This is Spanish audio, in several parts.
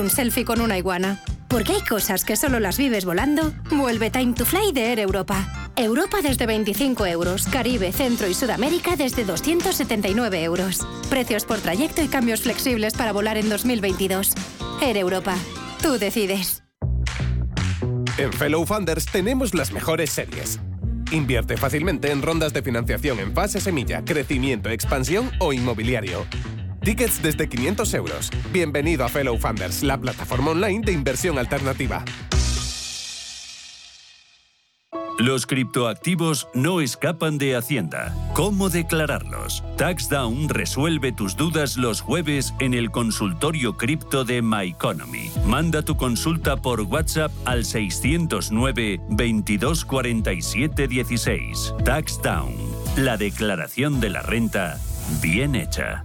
un selfie con una iguana. Porque hay cosas que solo las vives volando. Vuelve Time to Fly de Air Europa. Europa desde 25 euros. Caribe, Centro y Sudamérica desde 279 euros. Precios por trayecto y cambios flexibles para volar en 2022. Air Europa. Tú decides. En Fellow Funders tenemos las mejores series. Invierte fácilmente en rondas de financiación en fase semilla, crecimiento, expansión o inmobiliario. Tickets desde 500 euros. Bienvenido a Fellow Funders, la plataforma online de inversión alternativa. Los criptoactivos no escapan de Hacienda. ¿Cómo declararlos? TaxDown resuelve tus dudas los jueves en el consultorio cripto de MyEconomy. Manda tu consulta por WhatsApp al 609 2247 16. TaxDown. La declaración de la renta bien hecha.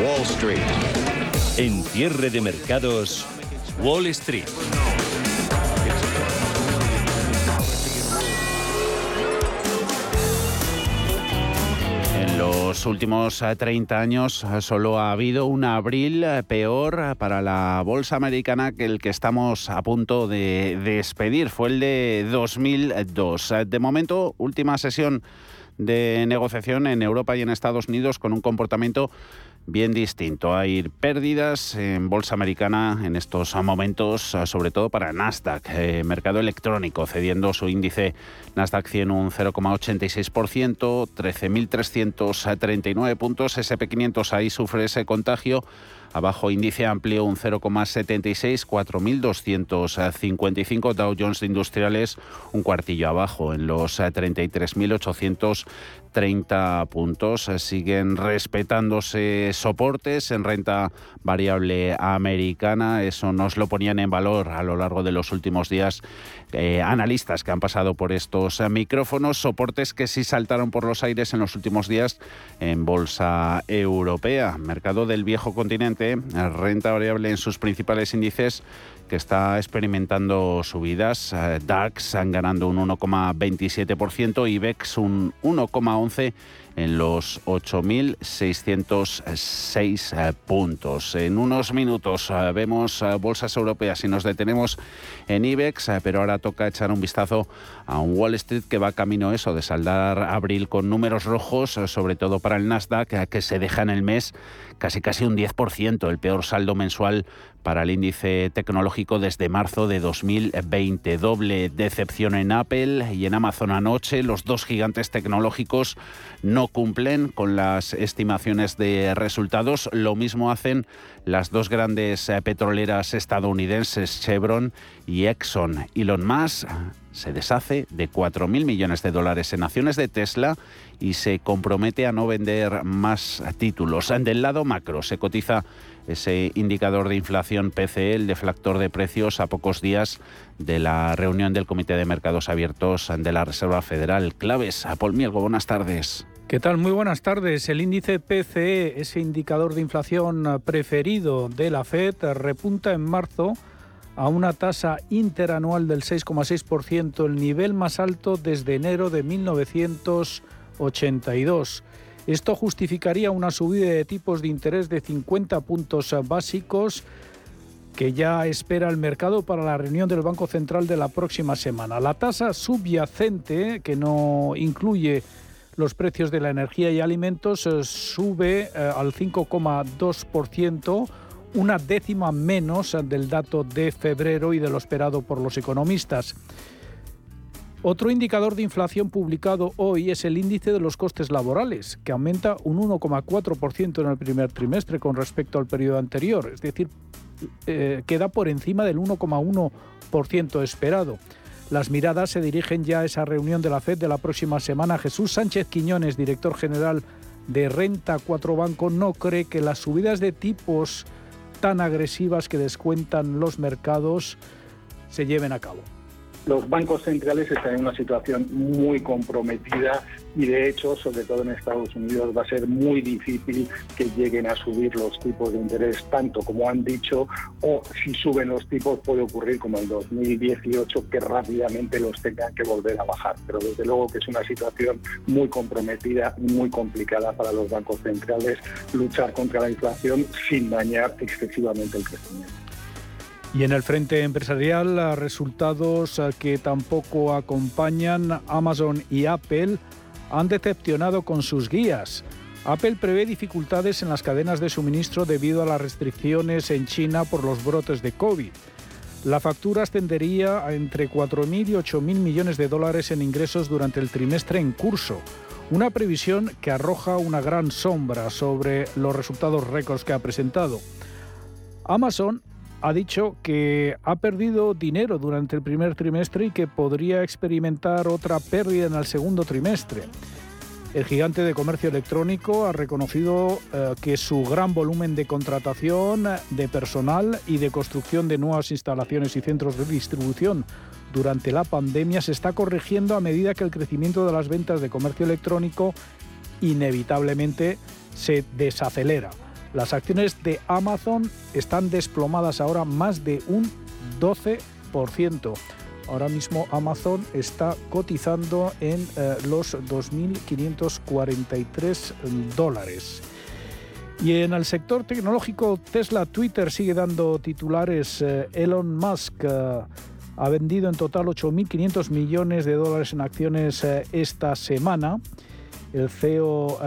Wall Street. En cierre de mercados, Wall Street. En los últimos 30 años solo ha habido un abril peor para la bolsa americana que el que estamos a punto de despedir. Fue el de 2002. De momento, última sesión de negociación en Europa y en Estados Unidos con un comportamiento bien distinto. Hay pérdidas en bolsa americana en estos momentos, sobre todo para Nasdaq, eh, mercado electrónico, cediendo su índice Nasdaq 100 un 0,86%, 13.339 puntos, SP500 ahí sufre ese contagio. Abajo índice amplio un 0,76, 4.255. Dow Jones Industriales un cuartillo abajo en los 33.830 puntos. Siguen respetándose soportes en renta variable americana. Eso nos lo ponían en valor a lo largo de los últimos días eh, analistas que han pasado por estos eh, micrófonos, soportes que sí saltaron por los aires en los últimos días en bolsa europea. Mercado del viejo continente, renta variable en sus principales índices que está experimentando subidas. Eh, DAX ganando un 1,27%, IBEX un 1,11% en los 8.606 eh, puntos. En unos minutos eh, vemos bolsas europeas y nos detenemos en IBEX, pero ahora toca echar un vistazo a un Wall Street que va camino eso de saldar abril con números rojos, sobre todo para el Nasdaq, que se deja en el mes casi casi un 10%, el peor saldo mensual para el índice tecnológico desde marzo de 2020. Doble decepción en Apple y en Amazon anoche. Los dos gigantes tecnológicos no cumplen con las estimaciones de resultados. Lo mismo hacen las dos grandes eh, petroleras estadounidenses, Chevron y Exxon. Elon Musk se deshace de 4.000 millones de dólares en acciones de Tesla y se compromete a no vender más títulos. Del lado macro se cotiza ese indicador de inflación PCE, el deflactor de precios, a pocos días de la reunión del Comité de Mercados Abiertos de la Reserva Federal. Claves, a Paul Mielgo, buenas tardes. ¿Qué tal? Muy buenas tardes. El índice PCE, ese indicador de inflación preferido de la Fed, repunta en marzo a una tasa interanual del 6,6%, el nivel más alto desde enero de 1982. Esto justificaría una subida de tipos de interés de 50 puntos básicos que ya espera el mercado para la reunión del Banco Central de la próxima semana. La tasa subyacente, que no incluye los precios de la energía y alimentos, eh, sube eh, al 5,2%, una décima menos del dato de febrero y de lo esperado por los economistas. Otro indicador de inflación publicado hoy es el índice de los costes laborales, que aumenta un 1,4% en el primer trimestre con respecto al periodo anterior, es decir, eh, queda por encima del 1,1% esperado. Las miradas se dirigen ya a esa reunión de la FED de la próxima semana. Jesús Sánchez Quiñones, director general de Renta 4 Banco no cree que las subidas de tipos tan agresivas que descuentan los mercados se lleven a cabo los bancos centrales están en una situación muy comprometida y de hecho, sobre todo en Estados Unidos, va a ser muy difícil que lleguen a subir los tipos de interés tanto como han dicho o si suben los tipos puede ocurrir como en 2018 que rápidamente los tengan que volver a bajar. Pero desde luego que es una situación muy comprometida y muy complicada para los bancos centrales luchar contra la inflación sin dañar excesivamente el crecimiento. Y en el frente empresarial, resultados que tampoco acompañan Amazon y Apple han decepcionado con sus guías. Apple prevé dificultades en las cadenas de suministro debido a las restricciones en China por los brotes de COVID. La factura ascendería a entre 4.000 y 8.000 millones de dólares en ingresos durante el trimestre en curso, una previsión que arroja una gran sombra sobre los resultados récords que ha presentado. Amazon ha dicho que ha perdido dinero durante el primer trimestre y que podría experimentar otra pérdida en el segundo trimestre. El gigante de comercio electrónico ha reconocido eh, que su gran volumen de contratación de personal y de construcción de nuevas instalaciones y centros de distribución durante la pandemia se está corrigiendo a medida que el crecimiento de las ventas de comercio electrónico inevitablemente se desacelera. Las acciones de Amazon están desplomadas ahora más de un 12%. Ahora mismo Amazon está cotizando en eh, los 2.543 dólares. Y en el sector tecnológico, Tesla Twitter sigue dando titulares. Eh, Elon Musk eh, ha vendido en total 8.500 millones de dólares en acciones esta semana. El CEO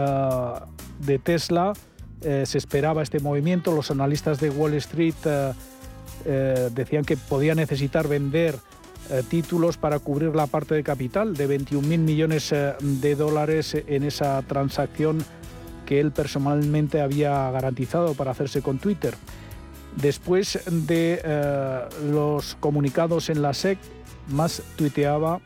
de Tesla eh, se esperaba este movimiento. Los analistas de Wall Street eh, eh, decían que podía necesitar vender títulos para cubrir la parte de capital de 21.000 millones de dólares en esa transacción que él personalmente había garantizado para hacerse con Twitter. Después de los comunicados en la SEC, más tuiteaba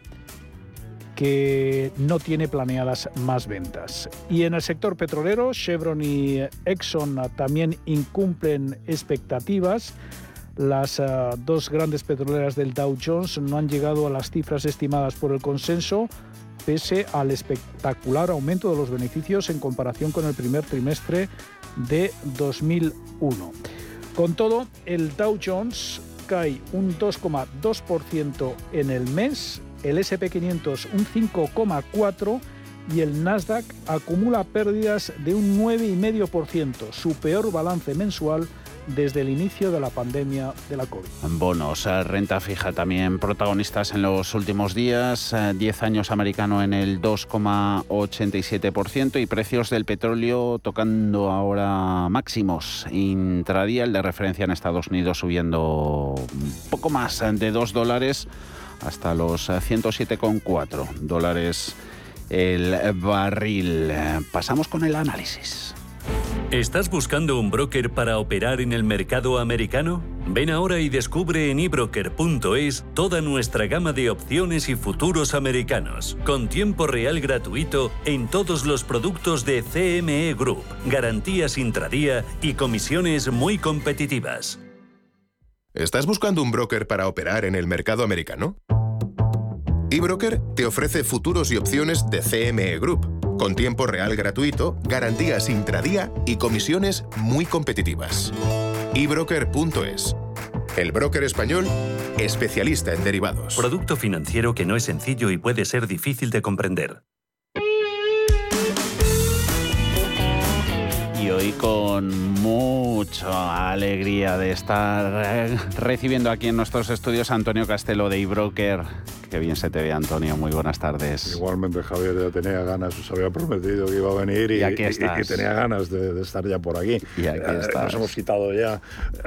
que no tiene planeadas más ventas. Y en el sector petrolero, Chevron y Exxon también incumplen expectativas. Las ah, dos grandes petroleras del Dow Jones no han llegado a las cifras estimadas por el consenso, pese al espectacular aumento de los beneficios en comparación con el primer trimestre de 2001. Con todo, el Dow Jones cae un 2,2% en el mes el SP500 un 5,4% y el Nasdaq acumula pérdidas de un 9,5%, su peor balance mensual desde el inicio de la pandemia de la COVID. Bonos, eh, renta fija también protagonistas en los últimos días, 10 eh, años americano en el 2,87% y precios del petróleo tocando ahora máximos. Intradía, de referencia en Estados Unidos subiendo un poco más de 2 dólares hasta los 107,4 eh, dólares el barril. Pasamos con el análisis. ¿Estás buscando un broker para operar en el mercado americano? Ven ahora y descubre en ebroker.es toda nuestra gama de opciones y futuros americanos, con tiempo real gratuito en todos los productos de CME Group, garantías intradía y comisiones muy competitivas. ¿Estás buscando un broker para operar en el mercado americano? eBroker te ofrece futuros y opciones de CME Group, con tiempo real gratuito, garantías intradía y comisiones muy competitivas. ebroker.es el broker español, especialista en derivados. Producto financiero que no es sencillo y puede ser difícil de comprender. Y hoy con mucha alegría de estar recibiendo aquí en nuestros estudios a Antonio Castelo de eBroker. Qué bien se te ve, Antonio. Muy buenas tardes. Igualmente, Javier, ya tenía ganas, os había prometido que iba a venir y, aquí y, tenía ganas de, estar ya por aquí. Y aquí eh, Nos hemos quitado ya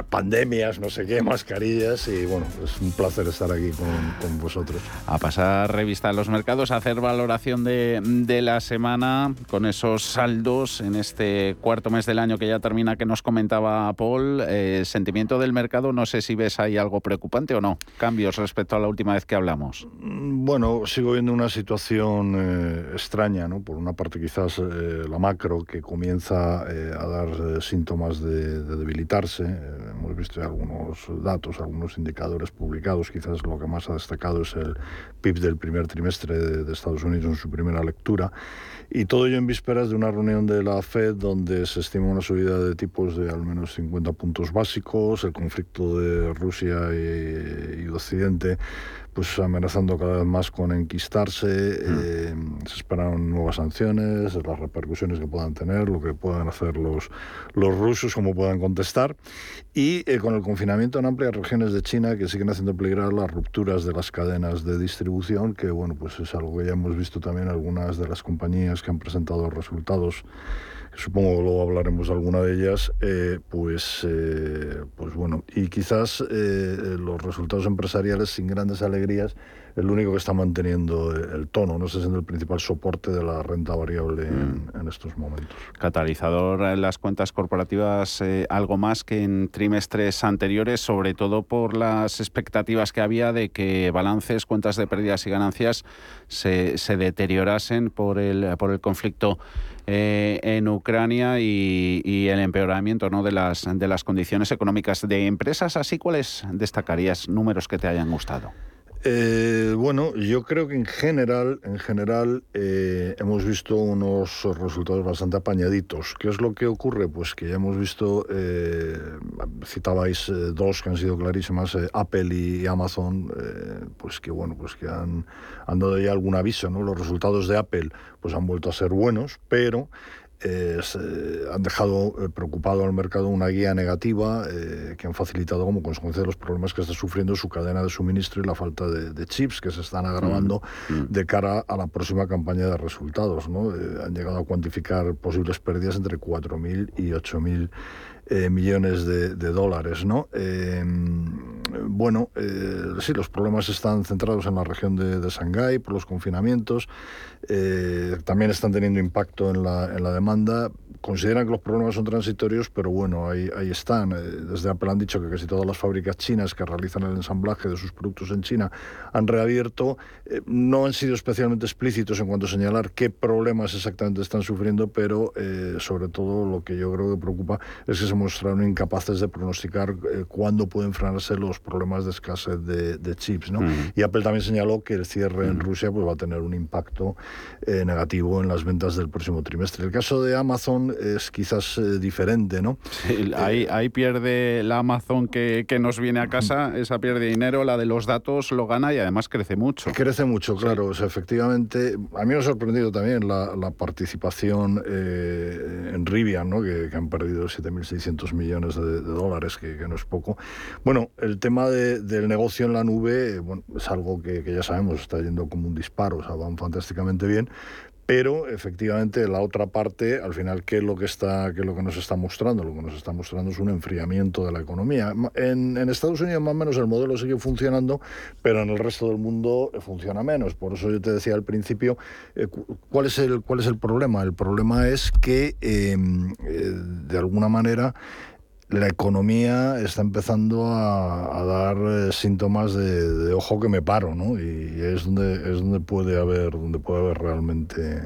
pandemias, no sé qué, mascarillas y bueno, es un placer estar aquí con, vosotros. A pasar revista a los mercados, a hacer valoración de, de la semana con esos saldos en este cuarto mes del año que ya termina que nos comentaba Paul, eh, sentimiento del mercado, no sé si ves ahí algo preocupante o no, cambios respecto a la última vez que hablamos. Mm, bueno, sigo viendo una situación eh, extraña, ¿no? Por una parte quizás eh, la macro que comienza a dar síntomas de, debilitarse. hemos visto algunos datos, algunos indicadores publicados, quizás lo que más ha destacado es el PIB del primer trimestre de Estados Unidos en su primera lectura. Y todo ello en vísperas de una reunión de la Fed donde se estima una subida de tipos de al menos 50 puntos básicos, el conflicto de Rusia y, y Occidente pues amenazando cada vez más con enquistarse, hmm. eh, se esperan nuevas sanciones, las repercusiones que puedan tener, lo que puedan hacer los, los rusos, cómo puedan contestar, y eh, con el confinamiento en amplias regiones de China que siguen haciendo peligrar las rupturas de las cadenas de distribución, que bueno, pues es algo que ya hemos visto también algunas de las compañías que han presentado resultados supongo que luego hablaremos de alguna de ellas, eh, pues, eh, pues bueno, y quizás eh, los resultados empresariales sin grandes alegrías, el único que está manteniendo el tono, no sé si es el principal soporte de la renta variable en, mm. estos momentos. Catalizador en las cuentas corporativas algo más que en trimestres anteriores, sobre todo por las expectativas que había de que balances, cuentas de pérdidas y ganancias se, se deteriorasen por el, por el conflicto eh, en Ucrania y, el empeoramiento ¿no? de, las, de las condiciones económicas de empresas. Así, ¿cuáles destacarías números que te hayan gustado? Eh, bueno, yo creo que en general, en general eh, hemos visto unos resultados bastante apañaditos. ¿Qué es lo que ocurre? Pues que ya hemos visto, eh, citabais dos que han sido clarísimas, Apple y Amazon, pues que bueno, pues que han, han dado ya algún aviso, ¿no? Los resultados de Apple pues han vuelto a ser buenos, pero eh, han dejado eh, preocupado al mercado una guía negativa eh, que han facilitado como consecuencia de los problemas que está sufriendo su cadena de suministro y la falta de, chips que se están agravando mm, mm. de cara a la próxima campaña de resultados. ¿no? han llegado a cuantificar posibles pérdidas entre 4.000 y 8.000 millones de, dólares. ¿no? Bueno, sí, los problemas están centrados en la región de, de Shanghái por los confinamientos. Eh, también están teniendo impacto en la, en la, demanda. Consideran que los problemas son transitorios, pero bueno, ahí, ahí están. Eh, desde Apple han dicho que casi todas las fábricas chinas que realizan el ensamblaje de sus productos en China han reabierto. Eh, no han sido especialmente explícitos en cuanto a señalar qué problemas exactamente están sufriendo, pero sobre todo lo que yo creo que preocupa es que se mostraron incapaces de pronosticar cuándo pueden frenarse los problemas de escasez de, de chips. ¿no? Y Apple también señaló que el cierre en Rusia pues, va a tener un impacto eh, negativo en las ventas del próximo trimestre. El caso de Amazon es quizás eh, diferente, ¿no? ahí, ahí, pierde la Amazon que, que, nos viene a casa, esa pierde dinero, la de los datos lo gana y además crece mucho. Crece mucho, claro. efectivamente, a mí me ha sorprendido también la, la participación eh, en Rivian, ¿no? que, han perdido 7.600 millones de, dólares, que, que, no es poco. Bueno, el tema de, del negocio en la nube bueno, es algo que, ya sabemos, está yendo como un disparo, o sea, van fantásticamente bien, pero efectivamente la otra parte, al final, ¿qué es lo que está, qué es lo que nos está mostrando? Lo que nos está mostrando es un enfriamiento de la economía. En, Estados Unidos más o menos el modelo sigue funcionando, pero en el resto del mundo funciona menos. Por eso yo te decía al principio, eh, ¿cuál, es el, ¿cuál es el problema? El problema es que, em, eh, de alguna manera, la economía está empezando a, dar eh, síntomas de, ojo que me paro, ¿no? Y, es donde es donde puede haber donde puede haber realmente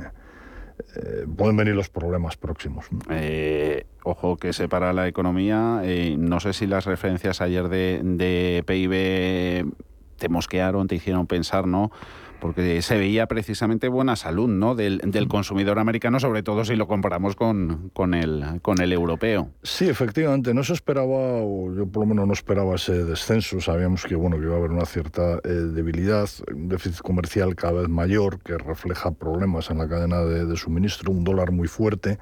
eh, pueden venir los problemas próximos. Eh, ojo que se para la economía. no sé si las referencias ayer de, de PIB te mosquearon, te hicieron pensar, ¿no? Porque se veía precisamente buena salud ¿no? del, del consumidor americano, sobre todo si lo comparamos con, con, el, con el europeo. Sí, efectivamente, no se esperaba, o yo por lo menos no esperaba ese descenso, sabíamos que, bueno, que iba a haber una cierta eh, debilidad, un déficit comercial cada vez mayor que refleja problemas en la cadena de, de suministro, un dólar muy fuerte.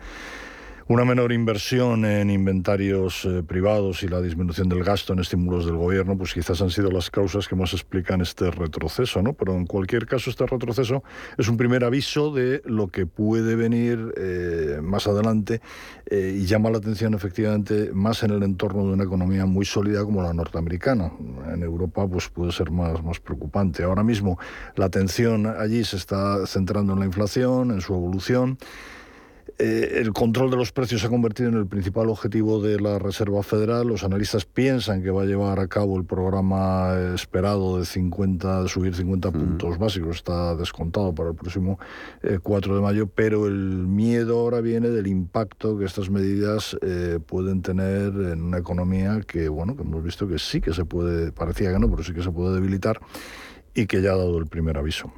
Una menor inversión en inventarios eh, privados y la disminución del gasto en estímulos del gobierno, pues quizás han sido las causas que más explican este retroceso, ¿no? Pero en cualquier caso, este retroceso es un primer aviso de lo que puede venir eh, más adelante eh, y llama la atención efectivamente más en el entorno de una economía muy sólida como la norteamericana. En Europa, pues puede ser más, más preocupante. Ahora mismo la atención allí se está centrando en la inflación, en su evolución. Eh, el control de los precios se ha convertido en el principal objetivo de la Reserva Federal. Los analistas piensan que va a llevar a cabo el programa esperado de 50, de subir 50 puntos básicos. Está descontado para el próximo 4 eh, de mayo, pero el miedo ahora viene del impacto que estas medidas eh, pueden tener en una economía que, bueno, que hemos visto que sí que se puede, parecía que no, pero sí que se puede debilitar y que ya ha dado el primer aviso.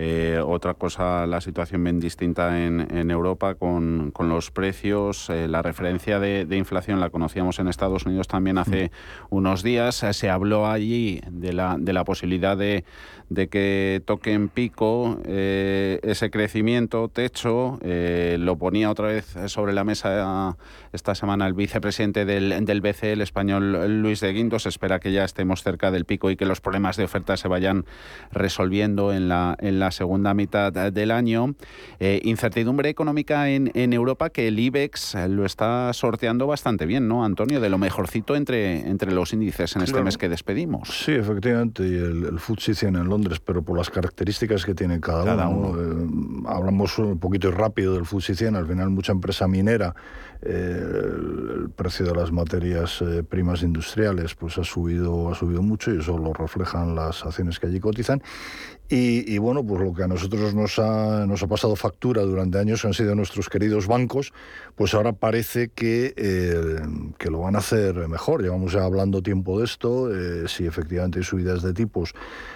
Eh, otra cosa, la situación bien distinta en, Europa con, los precios. Eh, la referencia de, inflación la conocíamos en Estados Unidos también hace unos días. Eh, se habló allí de la, de la posibilidad de, de que toque en pico ese crecimiento, techo. lo ponía otra vez sobre la mesa esta semana el vicepresidente del, del BCE, el español Luis de Guindos. espera que ya estemos cerca del pico y que los problemas de oferta se vayan resolviendo en la, en la segunda mitad del año. Eh, incertidumbre económica en, en, Europa que el IBEX lo está sorteando bastante bien, ¿no, Antonio? De lo mejorcito entre, entre los índices en este mes que despedimos. Sí, efectivamente, y el, el FTSE 100 en Londres, pero por las características que tiene cada, uno. Eh, hablamos un poquito rápido del FTSE 100, al final mucha empresa minera, eh, el, precio de las materias primas industriales pues ha subido, ha subido mucho y eso lo reflejan las acciones que allí cotizan. Y, bueno, pues lo que a nosotros nos ha, nos ha pasado factura durante años han sido nuestros queridos bancos, pues ahora parece que, eh, que lo van a hacer mejor. Llevamos ya hablando tiempo de esto, eh, si efectivamente hay subidas de tipos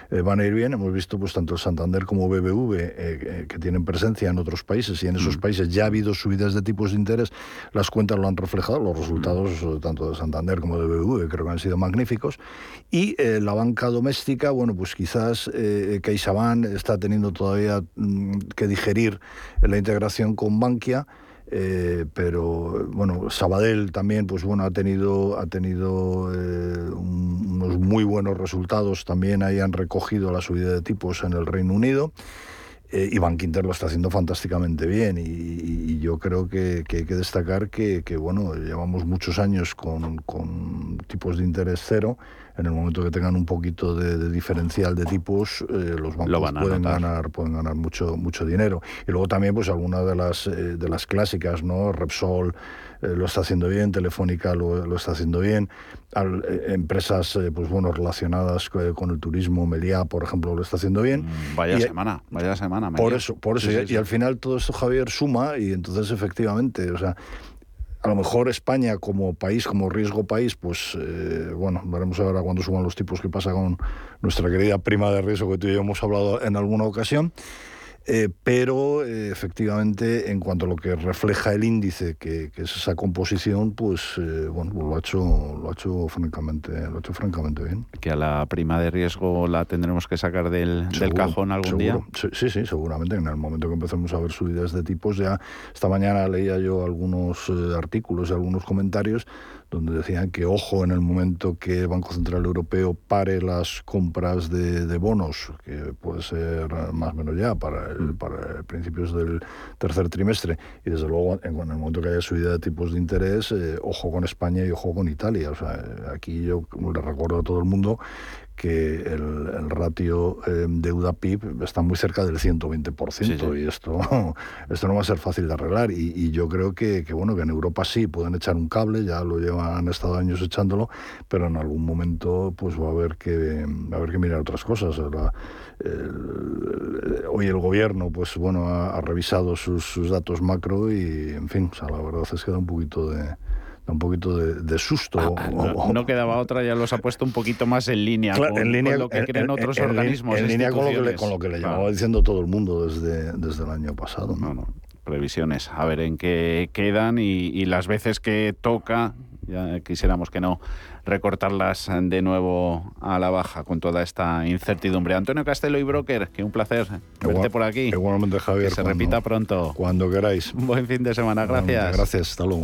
eh, van a ir bien. Hemos visto pues tanto el Santander como BBV que tienen presencia en otros países y en esos mm. países ya ha habido subidas de tipos de interés, las cuentas lo han reflejado, los resultados mm. tanto de Santander como de BBV creo que han sido magníficos. Y la banca doméstica, bueno, pues quizás que hay CaixaBank está teniendo todavía mm, que digerir la integración con Bankia. Eh, pero bueno, Sabadell también, pues bueno, ha tenido, ha tenido eh, unos muy buenos resultados. También ahí han recogido la subida de tipos en el Reino Unido. Eh, y Bank Inter lo está haciendo fantásticamente bien. Y, yo creo que, hay que destacar que, bueno, llevamos muchos años con tipos de interés cero en el momento que tengan un poquito de, diferencial de tipos, eh, los bancos pueden ganar, pueden ganar mucho, mucho dinero. Y luego también, pues algunas de las eh, de las clásicas, ¿no? Repsol eh, lo está haciendo bien, Telefónica lo, está haciendo bien, empresas pues bueno relacionadas con el turismo, Meliá, por ejemplo, lo está haciendo bien. Mm, vaya semana, vaya semana. Por eso, por eso. y, y al final todo esto, Javier, suma y entonces efectivamente, o sea, a lo mejor España como país, como riesgo país, pues eh, bueno, veremos ahora cuando suban los tipos qué pasa con nuestra querida prima de riesgo que tú y yo hemos hablado en alguna ocasión. Eh, pero eh, efectivamente en cuanto a lo que refleja el índice, que, es esa composición, pues eh, bueno, lo ha hecho, lo ha hecho francamente, lo ha hecho francamente bien. Que a la prima de riesgo la tendremos que sacar del, cajón algún día. Sí, sí, seguramente. En el momento que empecemos a ver subidas de tipos, ya esta mañana leía yo algunos artículos y algunos comentarios donde decían que ojo en el momento que el Banco Central Europeo pare las compras de, bonos, que puede ser más o menos ya para, el, mm. para principios del tercer trimestre, y desde luego en, el momento que haya subida de tipos de interés, eh, ojo con España y ojo con Italia. O sea, aquí yo le recuerdo a todo el mundo que el, ratio eh, deuda-PIB está muy cerca del 120% y esto, esto no va a ser fácil de arreglar. Y, yo creo que, bueno, que en Europa sí pueden echar un cable, ya lo llevan, han estado años echándolo, pero en algún momento pues va a haber que, a haber que mirar otras cosas. hoy el gobierno pues bueno ha, revisado sus, sus, datos macro y en fin, o sea, la verdad es que da un poquito de un poquito de, susto. Ah, ah, no, quedaba otra, ya los ha puesto un poquito más en línea, con, en línea lo que creen otros organismos. En línea con lo que le, con lo que le llevaba diciendo todo el mundo desde, desde el año pasado. ¿no? previsiones, a ver en qué quedan y, las veces que toca, ya quisiéramos que no recortarlas de nuevo a la baja con toda esta incertidumbre. Antonio Castelo y Broker, que un placer verte por aquí. Igualmente, Javier. Que se repita pronto. Cuando queráis. Un buen fin de semana, gracias. Gracias, hasta luego.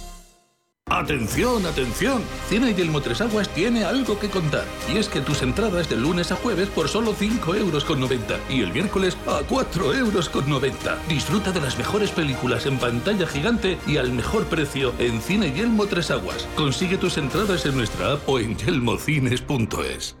Atención, atención. Cine y el Motresaguas tiene algo que contar. Y es que tus entradas de lunes a jueves por solo 5 euros con 90 y el miércoles a 4 euros con 90. Disfruta de las mejores películas en pantalla gigante y al mejor precio en Cine y el Motresaguas. Consigue tus entradas en nuestra app o en yelmocines.es.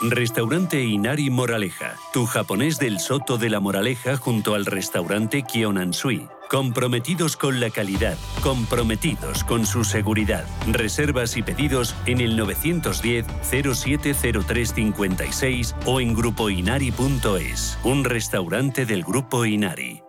Restaurante Inari Moraleja, tu japonés del Soto de la Moraleja junto al restaurante Kionansui. Comprometidos con la calidad, comprometidos con su seguridad. Reservas y pedidos en el 910-070356 o en grupoinari.es, un restaurante del Grupo Inari.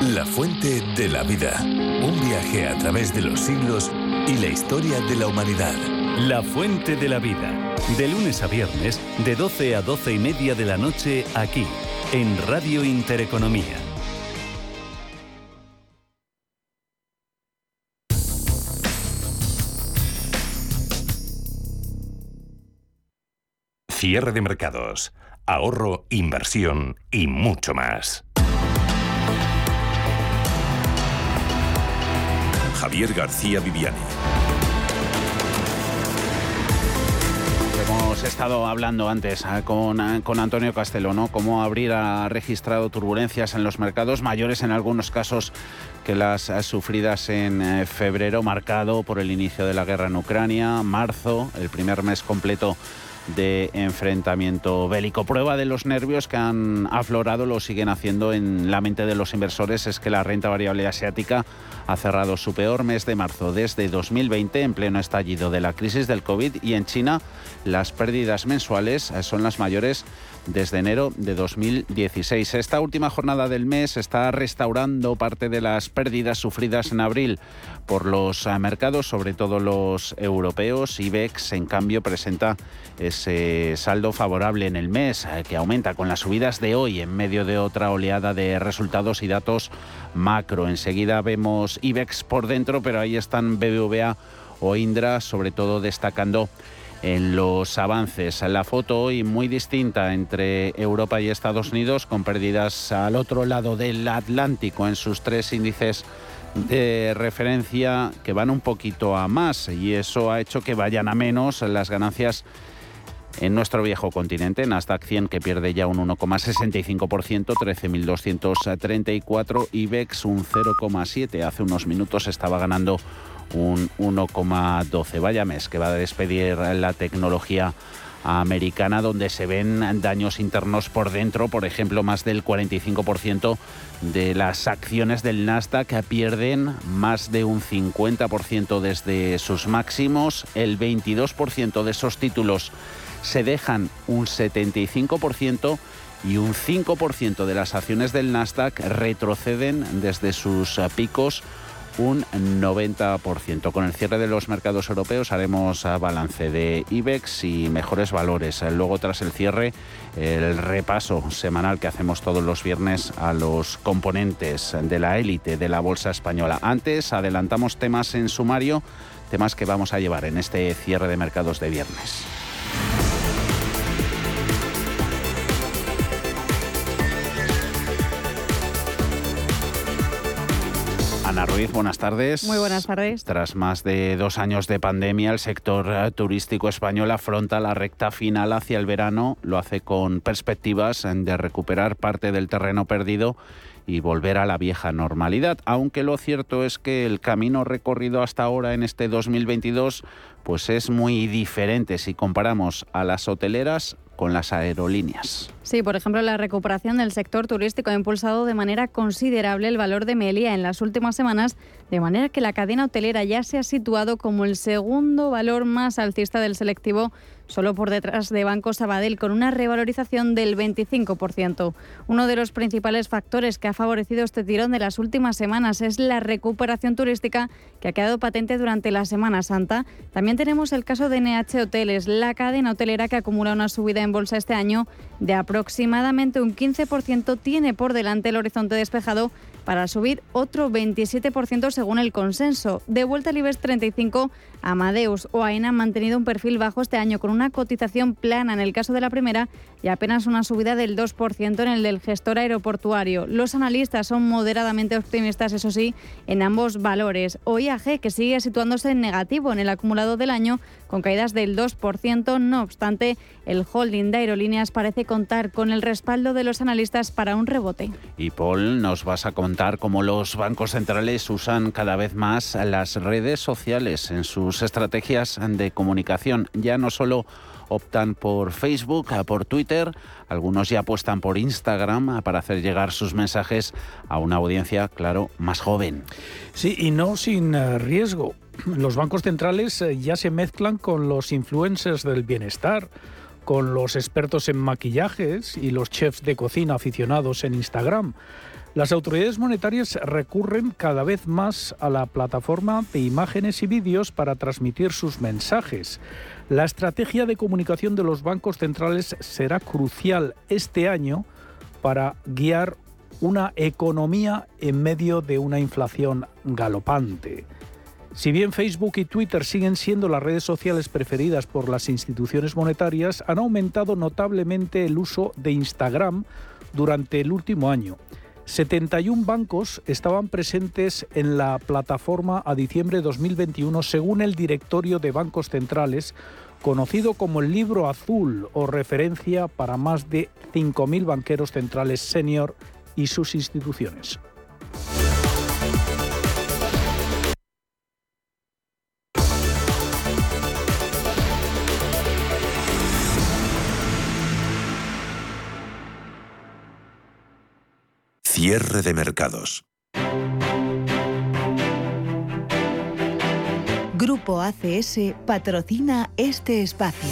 La fuente de la vida. Un viaje a través de los siglos y la historia de la humanidad. La Fuente de la Vida. De lunes a viernes, de 12 a 12 y media de la noche, aquí, en Radio Intereconomía. Cierre de mercados. Ahorro, inversión y mucho más. Javier García Viviani. Hemos estado hablando antes ah, con, ah, con Antonio Castelo, ¿no? Cómo Abril ha registrado turbulencias en los mercados mayores en algunos casos que las ah, sufridas en eh, febrero, marcado por el inicio de la guerra en Ucrania, marzo, el primer mes completo de enfrentamiento bélico. Prueba de los nervios que han aflorado, lo siguen haciendo en la mente de los inversores, es que la renta variable asiática ha cerrado su peor mes de marzo desde 2020 en pleno estallido de la crisis del COVID y en China las pérdidas mensuales son las mayores desde enero de 2016. Esta última jornada del mes está restaurando parte de las pérdidas sufridas en abril por los eh, mercados, sobre todo los europeos. IBEX, en cambio, presenta ese saldo favorable en el mes, eh, que aumenta con las subidas de hoy en medio de otra oleada de resultados y datos macro. Enseguida vemos IBEX por dentro, pero ahí están BBVA o Indra, sobre todo destacando en los avances. La foto hoy muy distinta entre Europa y Estados Unidos, con pérdidas al otro lado del Atlántico en sus tres índices de referencia que van un poquito a más y eso ha hecho que vayan a menos las ganancias en nuestro viejo continente. Nasdaq 100 que pierde ya un 1,65%, 13.234. IBEX un 0,7%. Hace unos minutos estaba ganando un 1,12. Vaya mes que va a despedir la tecnología americana donde se ven daños internos por dentro, por ejemplo, más del 45% de las acciones del Nasdaq pierden más de un 50% desde sus máximos, el 22% de esos títulos se dejan un 75% y un 5% de las acciones del Nasdaq retroceden desde sus picos un 90%. Con el cierre de los mercados europeos haremos balance de IBEX y mejores valores. Luego, tras el cierre, el repaso semanal que hacemos todos los viernes a los componentes de la élite de la Bolsa Española. Antes, adelantamos temas en sumario, temas que vamos a llevar en este cierre de mercados de viernes. Ruiz, buenas tardes. Muy buenas tardes. Tras más de dos años de pandemia, el sector eh, turístico español afronta la recta final hacia el verano. Lo hace con perspectivas de recuperar parte del terreno perdido y volver a la vieja normalidad. Aunque lo cierto es que el camino recorrido hasta ahora en este 2022 pues es muy diferente si comparamos a las hoteleras con las aerolíneas. Sí, por ejemplo, la recuperación del sector turístico ha impulsado de manera considerable el valor de Melia en las últimas semanas, de manera que la cadena hotelera ya se ha situado como el segundo valor más alcista del selectivo solo por detrás de Banco Sabadell, con una revalorización del 25%. Uno de los principales factores que ha favorecido este tirón de las últimas semanas es la recuperación turística que ha quedado patente durante la Semana Santa. También tenemos el caso de NH Hoteles, la cadena hotelera que acumula una subida en bolsa este año de aproximadamente un 15%, tiene por delante el horizonte despejado para subir otro 27% según el consenso. De vuelta al IBEX 35, Amadeus o AENA han mantenido un perfil bajo este año con una cotización plana en el caso de la primera y apenas una subida del 2% en el del gestor aeroportuario. Los analistas son moderadamente optimistas, eso sí, en ambos valores. O IAG, que sigue situándose en negativo en el acumulado del año, con caídas del 2%. No obstante, el holding de aerolíneas parece contar con el respaldo de los analistas para un rebote. Y Paul, nos vas a contar cómo los bancos centrales usan cada vez más las redes sociales en sus estrategias de comunicación. Ya no solo optan por Facebook, por Twitter, algunos ya apuestan por Instagram para hacer llegar sus mensajes a una audiencia, claro, más joven. Sí, y no sin eh, riesgo. Los bancos centrales eh, ya se mezclan con los influencers del bienestar, con los expertos en maquillajes y los chefs de cocina aficionados en Instagram. Las autoridades monetarias recurren cada vez más a la plataforma de imágenes y vídeos para transmitir sus mensajes. La estrategia de comunicación de los bancos centrales será crucial este año para guiar una economía en medio de una inflación galopante. Si bien Facebook y Twitter siguen siendo las redes sociales preferidas por las instituciones monetarias, han aumentado notablemente el uso de Instagram durante el último año. 71 bancos estaban presentes en la plataforma a diciembre de 2021 según el directorio de bancos centrales, conocido como el libro azul o referencia para más de 5.000 banqueros centrales senior y sus instituciones. Cierre de mercados. Grupo ACS patrocina este espacio.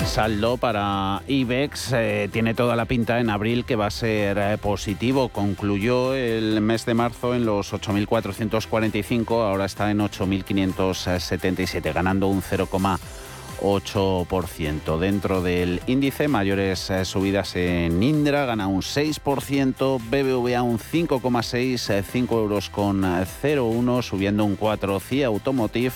El saldo para IBEX eh, tiene toda la pinta en abril que va a ser eh, positivo. Concluyó el mes de marzo en los 8.445, ahora está en 8.577, ganando un 0,1%. 8%. Dentro del índice, mayores eh, subidas en Indra, gana un 6%, BBVA un 5,6, 5 eh, euros con 0,1, eh, subiendo un 4, CIA Automotive.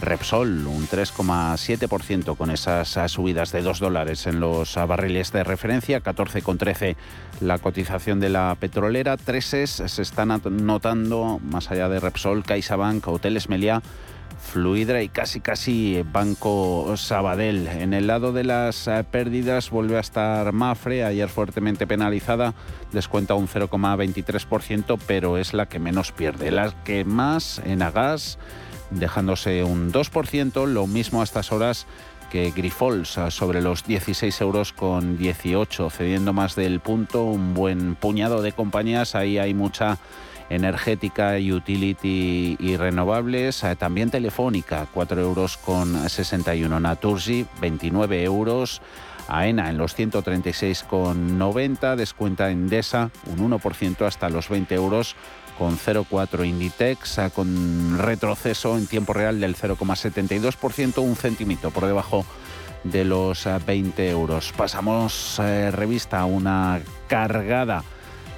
Repsol un 3,7% con esas subidas de 2 dólares en los barriles de referencia, 14,13 la cotización de la petrolera, 3 se están notando más allá de Repsol, CaixaBank, Hoteles Meliá Fluidra y casi casi Banco Sabadell. En el lado de las eh, pérdidas vuelve a estar Mafre, ayer fuertemente penalizada, descuenta un 0,23%, pero es la que menos pierde. La que más en Agas, dejándose un 2%, lo mismo a estas horas que Grifols sobre los 16 euros con 18, cediendo más del punto, un buen puñado de compañías, ahí hay mucha energética, utility y renovables. Eh, también telefónica, 4 euros con 61. Naturgy, 29 euros. AENA en los 136,90, descuenta Endesa un 1% hasta los 20 euros con 0,4 Inditex, con retroceso en tiempo real del 0,72%, un centímetro por debajo de los 20 euros. Pasamos revista a una cargada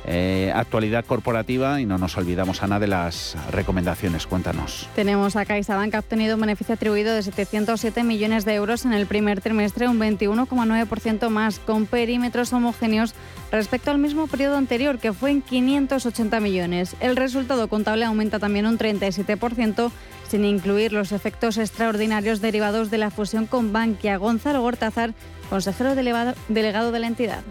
eh, actualidad corporativa y no nos olvidamos, Ana, de las recomendaciones. Cuéntanos. Tenemos a CaixaBank, que ha obtenido un beneficio atribuido de 707 millones de euros en el primer trimestre, un 21,9% más, con perímetros homogéneos respecto al mismo periodo anterior, que fue en 580 millones. El resultado contable aumenta también un 37%, sin incluir los efectos extraordinarios derivados de la fusión con Bankia. Gonzalo Gortazar, consejero delegado de la entidad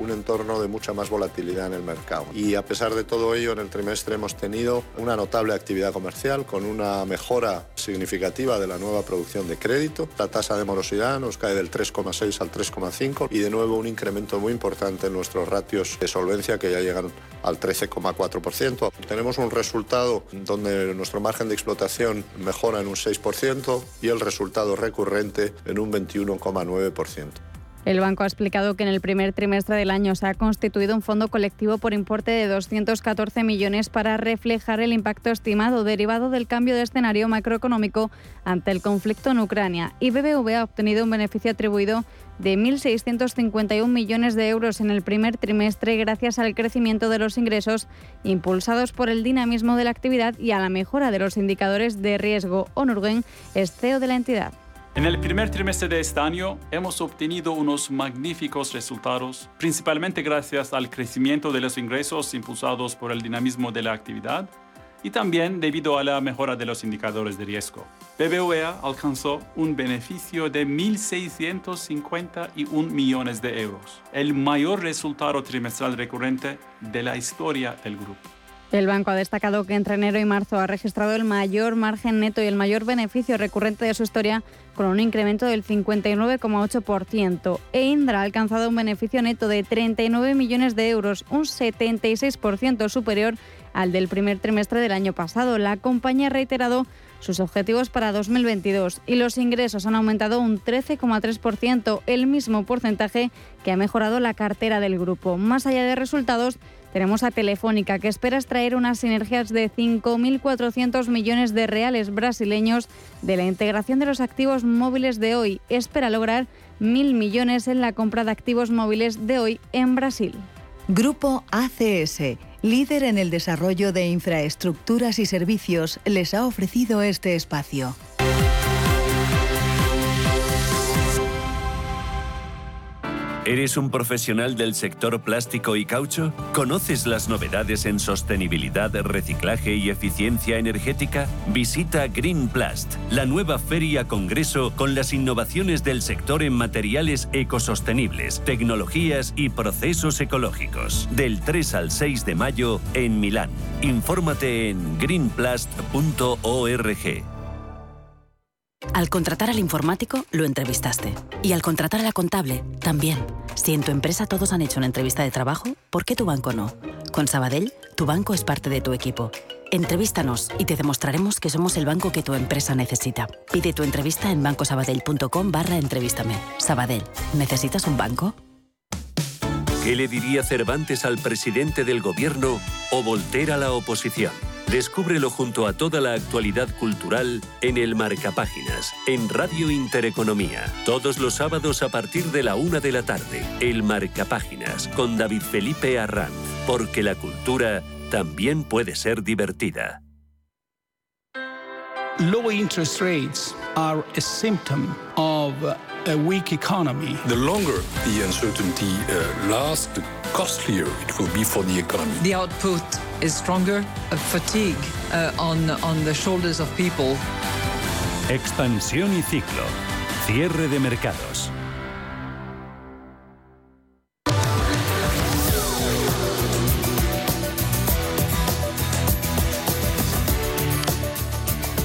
un entorno de mucha más volatilidad en el mercado. Y a pesar de todo ello, en el trimestre hemos tenido una notable actividad comercial con una mejora significativa de la nueva producción de crédito. La tasa de morosidad nos cae del 3,6 al 3,5 y de nuevo un incremento muy importante en nuestros ratios de solvencia que ya llegan al 13,4%. Tenemos un resultado donde nuestro margen de explotación mejora en un 6% y el resultado recurrente en un 21,9%. El banco ha explicado que en el primer trimestre del año se ha constituido un fondo colectivo por importe de 214 millones para reflejar el impacto estimado derivado del cambio de escenario macroeconómico ante el conflicto en Ucrania. Y BBV ha obtenido un beneficio atribuido de 1.651 millones de euros en el primer trimestre gracias al crecimiento de los ingresos impulsados por el dinamismo de la actividad y a la mejora de los indicadores de riesgo. Onurgen es CEO de la entidad. En el primer trimestre de este año hemos obtenido unos magníficos resultados, principalmente gracias al crecimiento de los ingresos impulsados por el dinamismo de la actividad y también debido a la mejora de los indicadores de riesgo. BBVA alcanzó un beneficio de 1.651 millones de euros, el mayor resultado trimestral recurrente de la historia del grupo. El banco ha destacado que entre enero y marzo ha registrado el mayor margen neto y el mayor beneficio recurrente de su historia, con un incremento del 59,8%. E Indra ha alcanzado un beneficio neto de 39 millones de euros, un 76% superior al del primer trimestre del año pasado. La compañía ha reiterado sus objetivos para 2022 y los ingresos han aumentado un 13,3%, el mismo porcentaje que ha mejorado la cartera del grupo. Más allá de resultados, tenemos a Telefónica, que espera extraer unas sinergias de 5.400 millones de reales brasileños de la integración de los activos móviles de hoy. Espera lograr 1.000 millones en la compra de activos móviles de hoy en Brasil. Grupo ACS, líder en el desarrollo de infraestructuras y servicios, les ha ofrecido este espacio. ¿Eres un profesional del sector plástico y caucho? ¿Conoces las novedades en sostenibilidad, reciclaje y eficiencia energética? Visita Greenplast, la nueva feria congreso con las innovaciones del sector en materiales ecosostenibles, tecnologías y procesos ecológicos. Del 3 al 6 de mayo en Milán. Infórmate en greenplast.org. Al contratar al informático, lo entrevistaste. Y al contratar a la contable, también. Si en tu empresa todos han hecho una entrevista de trabajo, ¿por qué tu banco no? Con Sabadell, tu banco es parte de tu equipo. Entrevístanos y te demostraremos que somos el banco que tu empresa necesita. Pide tu entrevista en bancosabadell.com barra entrevístame. Sabadell, ¿necesitas un banco? ¿Qué le diría Cervantes al presidente del gobierno o Volter a la oposición? Descúbrelo junto a toda la actualidad cultural en el Marcapáginas, en Radio Intereconomía. Todos los sábados a partir de la una de la tarde. El Marcapáginas con David Felipe Arranz. Porque la cultura también puede ser divertida. Low interest rates are a symptom of a weak economy. The longer the uncertainty uh, lasts, costlier it will be for the economy. The output is stronger, a fatigue uh, on, on the shoulders of people. Expansión y ciclo. Cierre de mercados.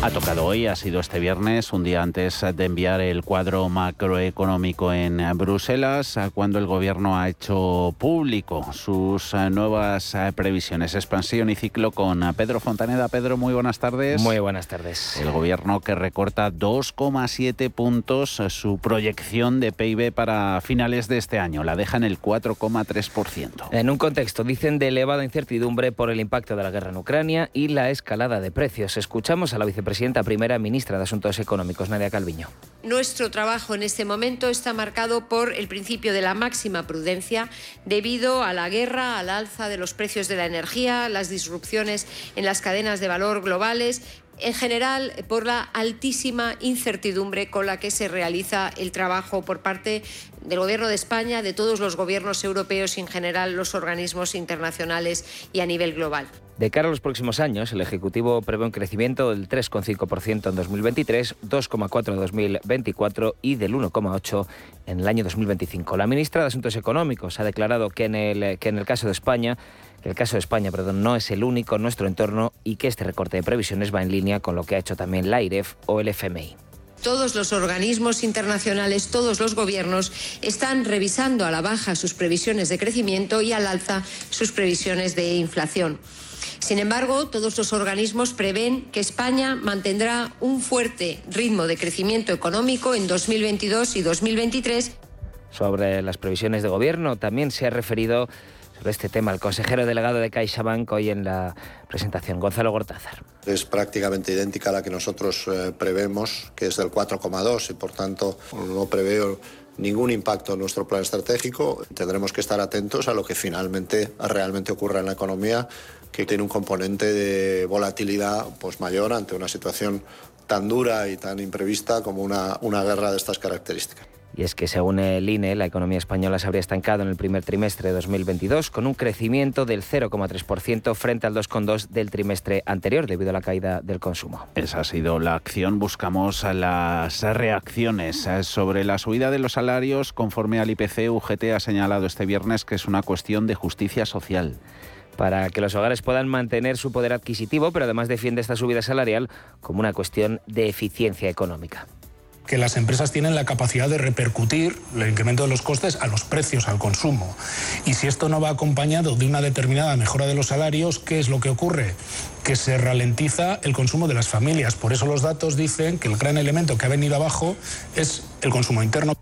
Ha tocado hoy, ha sido este viernes, un día antes de enviar el cuadro macroeconómico en Bruselas, cuando el gobierno ha hecho público sus nuevas previsiones, expansión y ciclo con Pedro Fontaneda. Pedro, muy buenas tardes. Muy buenas tardes. El gobierno que recorta 2,7 puntos su proyección de PIB para finales de este año, la deja en el 4,3%. En un contexto, dicen, de elevada incertidumbre por el impacto de la guerra en Ucrania y la escalada de precios. Escuchamos a la vicepresidenta presidenta primera ministra de Asuntos Económicos, Nadia Calviño. Nuestro trabajo en este momento está marcado por el principio de la máxima prudencia debido a la guerra, al alza de los precios de la energía, las disrupciones en las cadenas de valor globales en general por la altísima incertidumbre con la que se realiza el trabajo por parte del Gobierno de España, de todos los gobiernos europeos y en general los organismos internacionales y a nivel global. De cara a los próximos años, el Ejecutivo prevé un crecimiento del 3,5% en 2023, 2,4% en 2024 y del 1,8% en el año 2025. La ministra de Asuntos Económicos ha declarado que en el, que en el caso de España el caso de España perdón, no es el único en nuestro entorno y que este recorte de previsiones va en línea con lo que ha hecho también la IREF o el FMI. Todos los organismos internacionales, todos los gobiernos están revisando a la baja sus previsiones de crecimiento y al alza sus previsiones de inflación. Sin embargo, todos los organismos prevén que España mantendrá un fuerte ritmo de crecimiento económico en 2022 y 2023. Sobre las previsiones de gobierno, también se ha referido sobre este tema el consejero delegado de CaixaBank hoy en la presentación, Gonzalo Gortázar. Es prácticamente idéntica a la que nosotros eh, prevemos, que es del 4,2 y por tanto no preveo ningún impacto en nuestro plan estratégico. Tendremos que estar atentos a lo que finalmente realmente ocurra en la economía, que tiene un componente de volatilidad pues, mayor ante una situación tan dura y tan imprevista como una, una guerra de estas características. Y es que según el INE, la economía española se habría estancado en el primer trimestre de 2022 con un crecimiento del 0,3% frente al 2,2% del trimestre anterior debido a la caída del consumo. Esa ha sido la acción. Buscamos las reacciones sobre la subida de los salarios conforme al IPC. UGT ha señalado este viernes que es una cuestión de justicia social para que los hogares puedan mantener su poder adquisitivo, pero además defiende esta subida salarial como una cuestión de eficiencia económica que las empresas tienen la capacidad de repercutir el incremento de los costes a los precios, al consumo. Y si esto no va acompañado de una determinada mejora de los salarios, ¿qué es lo que ocurre? Que se ralentiza el consumo de las familias. Por eso los datos dicen que el gran elemento que ha venido abajo es el consumo interno.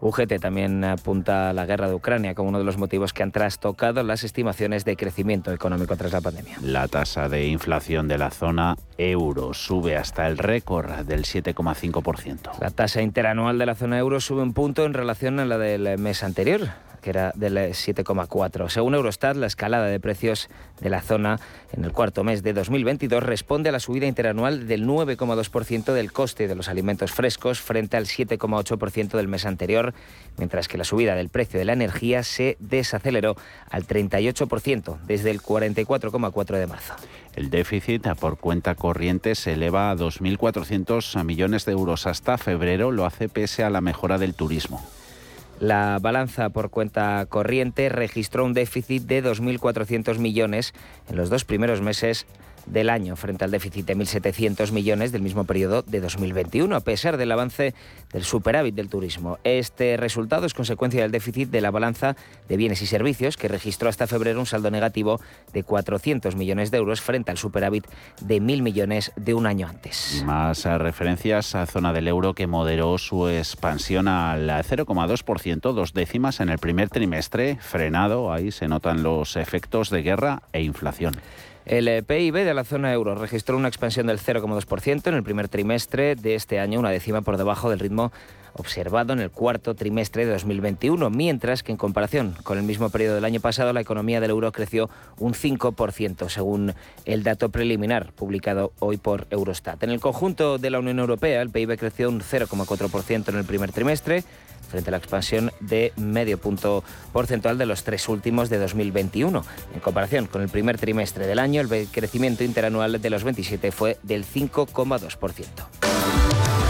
UGT también apunta a la guerra de Ucrania como uno de los motivos que han trastocado las estimaciones de crecimiento económico tras la pandemia. La tasa de inflación de la zona euro sube hasta el récord del 7,5%. La tasa interanual de la zona euro sube un punto en relación a la del mes anterior que era del 7,4. Según Eurostat, la escalada de precios de la zona en el cuarto mes de 2022 responde a la subida interanual del 9,2% del coste de los alimentos frescos frente al 7,8% del mes anterior, mientras que la subida del precio de la energía se desaceleró al 38% desde el 44,4 de marzo. El déficit por cuenta corriente se eleva a 2.400 millones de euros hasta febrero, lo hace pese a la mejora del turismo. La balanza por cuenta corriente registró un déficit de 2.400 millones en los dos primeros meses del año frente al déficit de 1.700 millones del mismo periodo de 2021, a pesar del avance del superávit del turismo. Este resultado es consecuencia del déficit de la balanza de bienes y servicios, que registró hasta febrero un saldo negativo de 400 millones de euros frente al superávit de 1.000 millones de un año antes. Más referencias a zona del euro que moderó su expansión al 0,2%, dos décimas en el primer trimestre, frenado, ahí se notan los efectos de guerra e inflación. El eh, PIB de la zona euro registró una expansión del 0,2% en el primer trimestre de este año, una décima por debajo del ritmo observado en el cuarto trimestre de 2021, mientras que en comparación con el mismo periodo del año pasado la economía del euro creció un 5%, según el dato preliminar publicado hoy por Eurostat. En el conjunto de la Unión Europea, el PIB creció un 0,4% en el primer trimestre, frente a la expansión de medio punto porcentual de los tres últimos de 2021. En comparación con el primer trimestre del año, el crecimiento interanual de los 27 fue del 5,2%.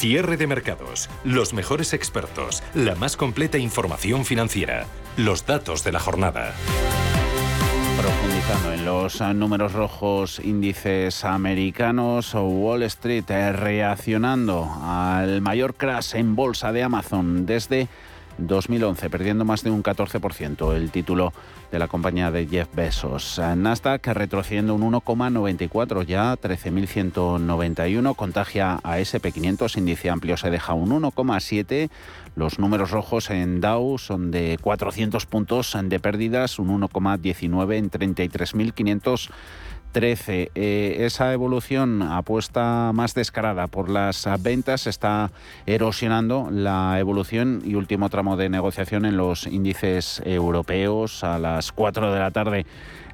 Cierre de mercados, los mejores expertos, la más completa información financiera, los datos de la jornada. Profundizando en los números rojos índices americanos, Wall Street reaccionando al mayor crash en bolsa de Amazon desde 2011, perdiendo más de un 14% el título de la compañía de Jeff Bezos. Nasdaq retrocediendo un 1,94 ya, 13.191. Contagia a SP500, índice amplio se deja un 1,7. Los números rojos en Dow son de 400 puntos de pérdidas, un 1,19 en 33.500 13. Eh, esa evolución apuesta más descarada por las ventas está erosionando la evolución y último tramo de negociación en los índices europeos a las 4 de la tarde.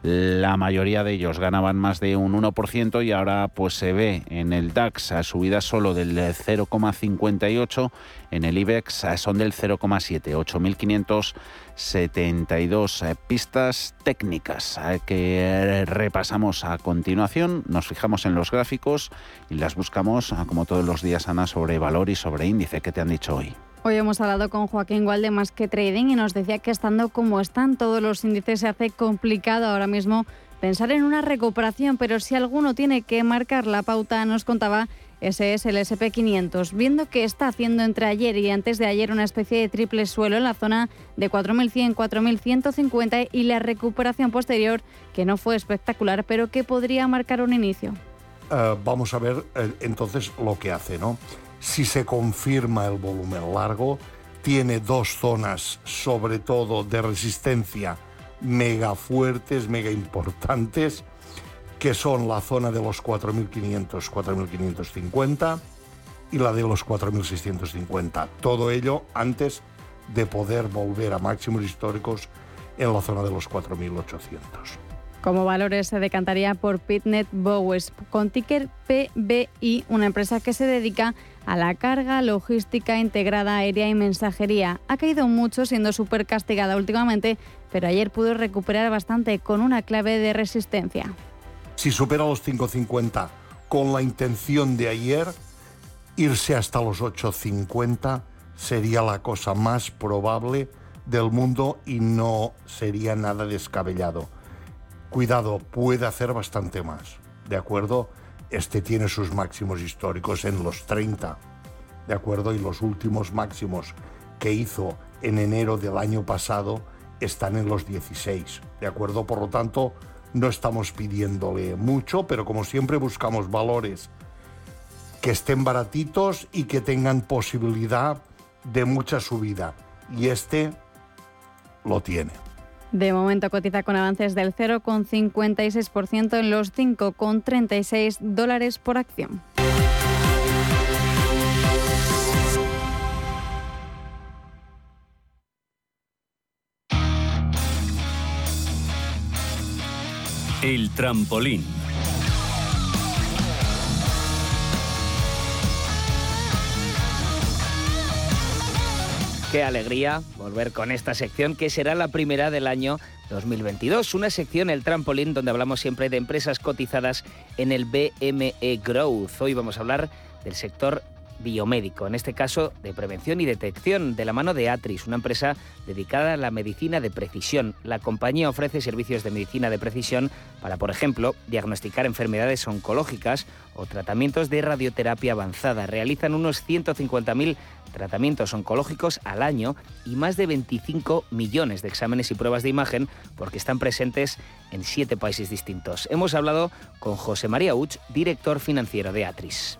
La mayoría de ellos ganaban más de un 1% y ahora pues se ve en el DAX a subida solo del 0,58, en el IBEX son del 0,7, 8.572 pistas técnicas que repasamos a continuación. Nos fijamos en los gráficos y las buscamos como todos los días, Ana, sobre valor y sobre índice. ¿Qué te han dicho hoy? Hoy hemos hablado con Joaquín Gual de Más que Trading y nos decía que estando como están todos los índices se hace complicado ahora mismo pensar en una recuperación, pero si alguno tiene que marcar la pauta, nos contaba, ese es el SP500. Viendo que está haciendo entre ayer y antes de ayer una especie de triple suelo en la zona de 4.100, 4.150 y la recuperación posterior, que no fue espectacular, pero que podría marcar un inicio. Uh, vamos a ver eh, entonces lo que hace, ¿no? Si se confirma el volumen largo, tiene dos zonas, sobre todo de resistencia, mega fuertes, mega importantes, que son la zona de los 4.500, 4.550 y la de los 4.650. Todo ello antes de poder volver a máximos históricos en la zona de los 4.800. Como valores se decantaría por Pitnet Bowes, con ticker PBI, una empresa que se dedica la carga, logística integrada aérea y mensajería. Ha caído mucho siendo súper castigada últimamente, pero ayer pudo recuperar bastante con una clave de resistencia. Si supera los 5.50 con la intención de ayer, irse hasta los 8.50 sería la cosa más probable del mundo y no sería nada descabellado. Cuidado, puede hacer bastante más, ¿de acuerdo? Este tiene sus máximos históricos en los 30, ¿de acuerdo? Y los últimos máximos que hizo en enero del año pasado están en los 16, ¿de acuerdo? Por lo tanto, no estamos pidiéndole mucho, pero como siempre buscamos valores que estén baratitos y que tengan posibilidad de mucha subida. Y este lo tiene. De momento cotiza con avances del 0,56% en los 5,36 dólares por acción. El trampolín. Qué alegría volver con esta sección que será la primera del año 2022. Una sección, el trampolín, donde hablamos siempre de empresas cotizadas en el BME Growth. Hoy vamos a hablar del sector biomédico, en este caso de prevención y detección, de la mano de Atris, una empresa dedicada a la medicina de precisión. La compañía ofrece servicios de medicina de precisión para, por ejemplo, diagnosticar enfermedades oncológicas o tratamientos de radioterapia avanzada. Realizan unos 150.000 tratamientos oncológicos al año y más de 25 millones de exámenes y pruebas de imagen porque están presentes en siete países distintos. Hemos hablado con José María Uch, director financiero de Atris.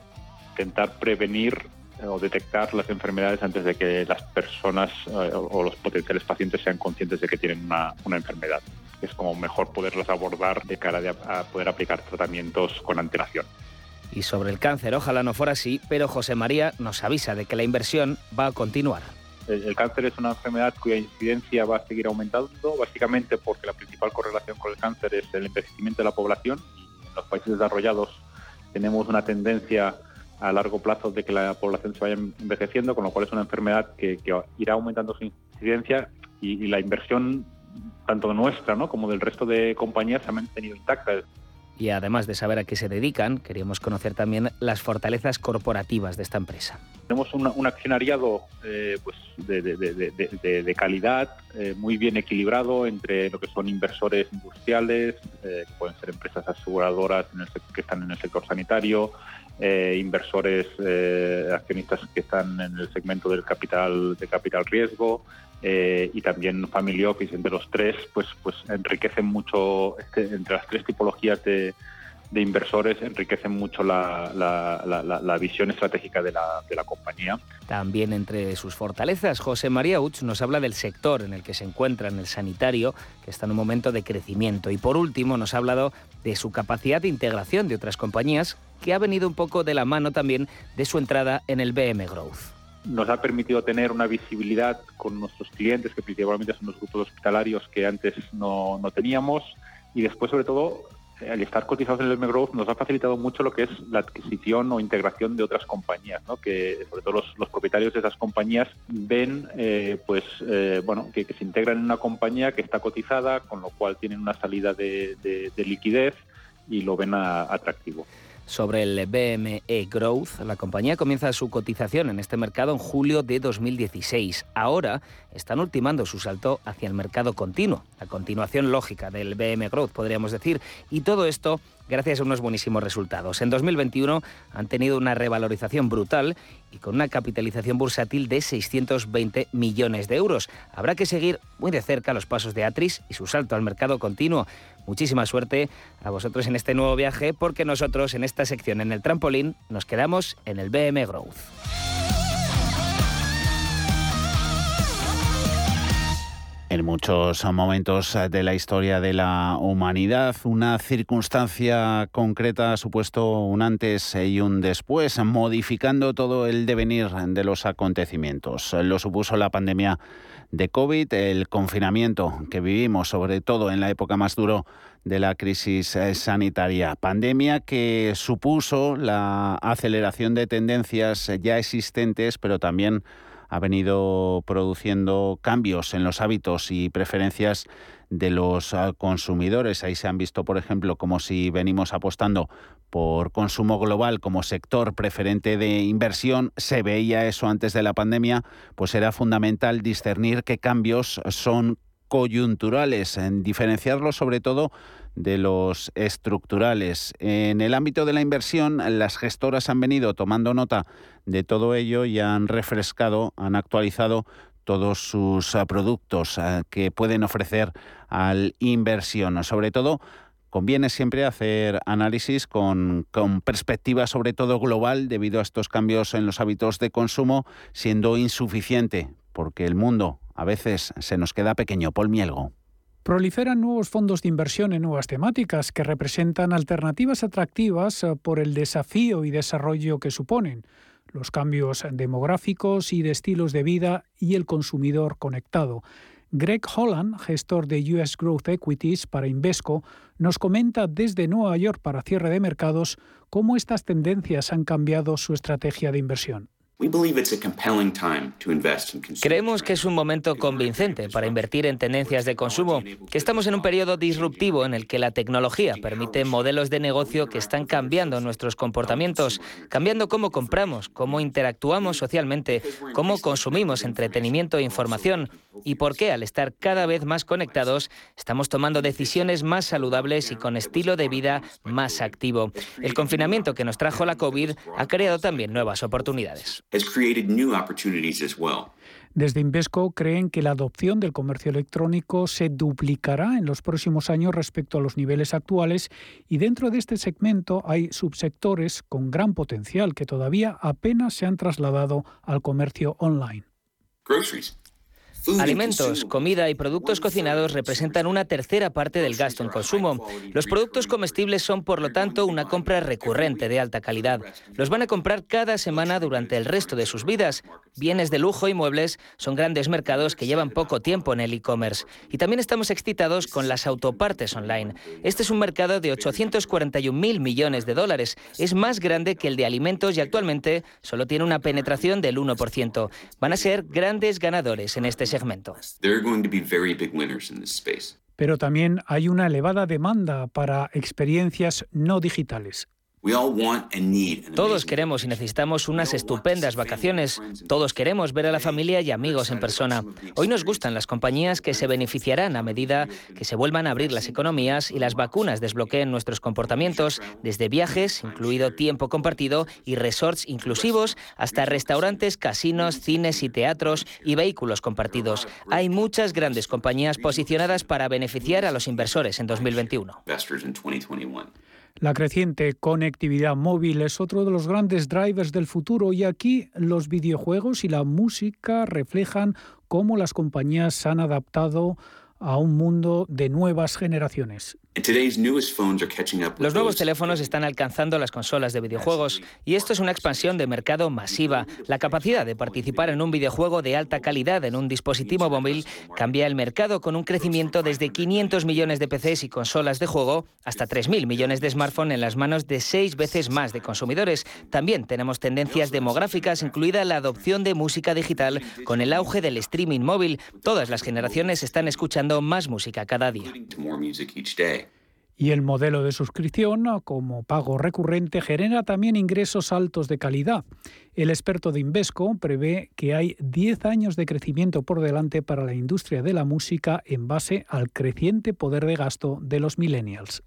Intentar prevenir eh, o detectar las enfermedades antes de que las personas eh, o los potenciales pacientes sean conscientes de que tienen una, enfermedad. Es como mejor poderlas abordar de cara a poder aplicar tratamientos con antelación y sobre el cáncer. Ojalá no fuera así, pero José María nos avisa de que la inversión va a continuar. El, cáncer es una enfermedad cuya incidencia va a seguir aumentando, básicamente porque la principal correlación con el cáncer es el envejecimiento de la población. Y en los países desarrollados tenemos una tendencia a largo plazo de que la población se vaya envejeciendo, con lo cual es una enfermedad que, irá aumentando su incidencia y, y, la inversión tanto nuestra ¿no? como del resto de compañías se ha mantenido intacta. Y además de saber a qué se dedican, queríamos conocer también las fortalezas corporativas de esta empresa. Tenemos un, accionariado eh, pues de, calidad, eh, muy bien equilibrado entre lo que son inversores industriales, eh, que pueden ser empresas aseguradoras que están en el sector sanitario, inversores accionistas que están en el segmento del capital de capital riesgo, eh, y también Family Office, entre los tres, pues, pues enriquecen mucho, este, entre las tres tipologías de, inversores, enriquecen mucho la, la, visión estratégica de la, de la, compañía. También entre sus fortalezas, José María Uch nos habla del sector en el que se encuentra, en el sanitario, que está en un momento de crecimiento. Y por último, nos ha hablado de su capacidad de integración de otras compañías, que ha venido un poco de la mano también de su entrada en el BM Growth nos ha permitido tener una visibilidad con nuestros clientes, que principalmente son los grupos hospitalarios que antes no, teníamos, y después, sobre todo, al estar cotizados en el M-Growth nos ha facilitado mucho lo que es la adquisición o integración de otras compañías, ¿no? que sobre todo los, propietarios de esas compañías ven eh, pues eh, bueno que, se integran en una compañía que está cotizada, con lo cual tienen una salida de, liquidez y lo ven atractivo sobre el BME Growth. La compañía comienza su cotización en este mercado en julio de 2016. Ahora están ultimando su salto hacia el mercado continuo, la continuación lógica del BME Growth, podríamos decir. Y todo esto gracias a unos buenísimos resultados. En 2021 han tenido una revalorización brutal y con una capitalización bursátil de 620 millones de euros. Habrá que seguir muy de cerca los pasos de Atris y su salto al mercado continuo. Muchísima suerte a vosotros en este nuevo viaje porque nosotros en esta sección en el trampolín nos quedamos en el BM Growth. En muchos momentos de la historia de la humanidad, una circunstancia concreta ha supuesto un antes y un después, modificando todo el devenir de los acontecimientos. Lo supuso la pandemia de COVID, el confinamiento que vivimos, sobre todo en la época más duro de la crisis eh, sanitaria. Pandemia que supuso la aceleración de tendencias ya existentes, pero también ha venido produciendo cambios en los hábitos y preferencias de los ah, consumidores. Ahí se han visto, por ejemplo, como si venimos apostando por consumo global como sector preferente de inversión, se veía eso antes de la pandemia, pues era fundamental discernir qué cambios son coyunturales, en diferenciarlos sobre todo de los estructurales. En el ámbito de la inversión, las gestoras han venido tomando nota de todo ello y han refrescado, han actualizado todos sus ah, productos ah, que pueden ofrecer al inversión. Sobre todo, conviene siempre hacer análisis con, con, perspectiva sobre todo global debido a estos cambios en los hábitos de consumo, siendo insuficiente, porque el mundo a veces se nos queda pequeño. Paul Mielgo. Proliferan nuevos fondos de inversión en nuevas temáticas que representan alternativas atractivas eh, por el desafío y desarrollo que suponen, los cambios demográficos y de estilos de vida y el consumidor conectado. Greg Holland, gestor de US Growth Equities para Invesco, nos comenta desde Nueva York para cierre de mercados cómo estas tendencias han cambiado su estrategia de inversión. Creemos que es un momento convincente para invertir en tendencias de consumo, que estamos en un periodo disruptivo en el que la tecnología permite modelos de negocio que están cambiando nuestros comportamientos, cambiando cómo compramos, cómo interactuamos socialmente, cómo consumimos entretenimiento e información y por qué al estar cada vez más conectados estamos tomando decisiones más saludables y con estilo de vida más activo. El confinamiento que nos trajo la COVID ha creado también nuevas oportunidades. Desde Invesco creen que la adopción del comercio electrónico se duplicará en los próximos años respecto a los niveles actuales y dentro de este segmento hay subsectores con gran potencial que todavía apenas se han trasladado al comercio online. Alimentos, comida y productos cocinados representan una tercera parte del gasto en consumo. Los productos comestibles son, por lo tanto, una compra recurrente de alta calidad. Los van a comprar cada semana durante el resto de sus vidas. Bienes de lujo y muebles son grandes mercados que llevan poco tiempo en el e-commerce. Y también estamos excitados con las autopartes online. Este es un mercado de 841.000 millones de dólares. Es más grande que el de alimentos y actualmente solo tiene una penetración del 1%. Van a ser grandes ganadores en este sector pero también hay una elevada demanda para experiencias no digitales. Todos queremos y necesitamos unas estupendas vacaciones. Todos queremos ver a la familia y amigos en persona. Hoy nos gustan las compañías que se beneficiarán a medida que se vuelvan a abrir las economías y las vacunas desbloqueen nuestros comportamientos, desde viajes, incluido tiempo compartido, y resorts inclusivos, hasta restaurantes, casinos, cines y teatros y vehículos compartidos. Hay muchas grandes compañías posicionadas para beneficiar a los inversores en 2021. La creciente conectividad móvil es otro de los grandes drivers del futuro y aquí los videojuegos y la música reflejan cómo las compañías han adaptado a un mundo de nuevas generaciones. Los nuevos teléfonos están alcanzando las consolas de videojuegos y esto es una expansión de mercado masiva. La capacidad de participar en un videojuego de alta calidad en un dispositivo móvil cambia el mercado con un crecimiento desde 500 millones de PCs y consolas de juego hasta 3.000 millones de smartphones en las manos de seis veces más de consumidores. También tenemos tendencias demográficas, incluida la adopción de música digital con el auge del streaming móvil. Todas las generaciones están escuchando más música cada día y el modelo de suscripción como pago recurrente genera también ingresos altos de calidad. El experto de Invesco prevé que hay 10 años de crecimiento por delante para la industria de la música en base al creciente poder de gasto de los millennials.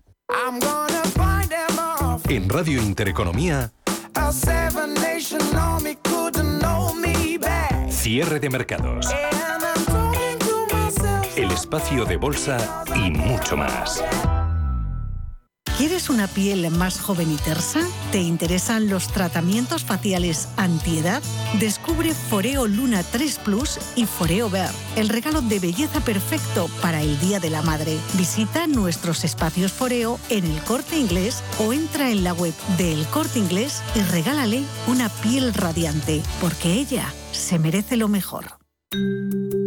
En Radio Intereconomía, cierre de mercados, el espacio de bolsa y mucho más. ¿Quieres una piel más joven y tersa? ¿Te interesan los tratamientos faciales antiedad? Descubre Foreo Luna 3 Plus y Foreo Ver, el regalo de belleza perfecto para el Día de la Madre. Visita nuestros espacios Foreo en el Corte Inglés o entra en la web de El Corte Inglés y regálale una piel radiante, porque ella se merece lo mejor.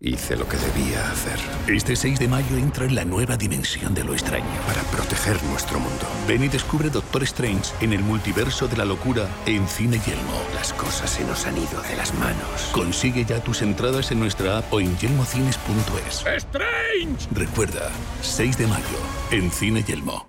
Hice lo que debía hacer. Este 6 de mayo entra en la nueva dimensión de lo extraño. Para proteger nuestro mundo. Ven y descubre Doctor Strange en el multiverso de la locura en Cine Yelmo. Las cosas se nos han ido de las manos. Consigue ya tus entradas en nuestra app o en yelmocines.es. ¡Strange! Recuerda, 6 de mayo, en Cine Yelmo.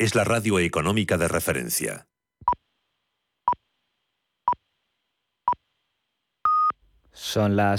es la radio económica de referencia. Son las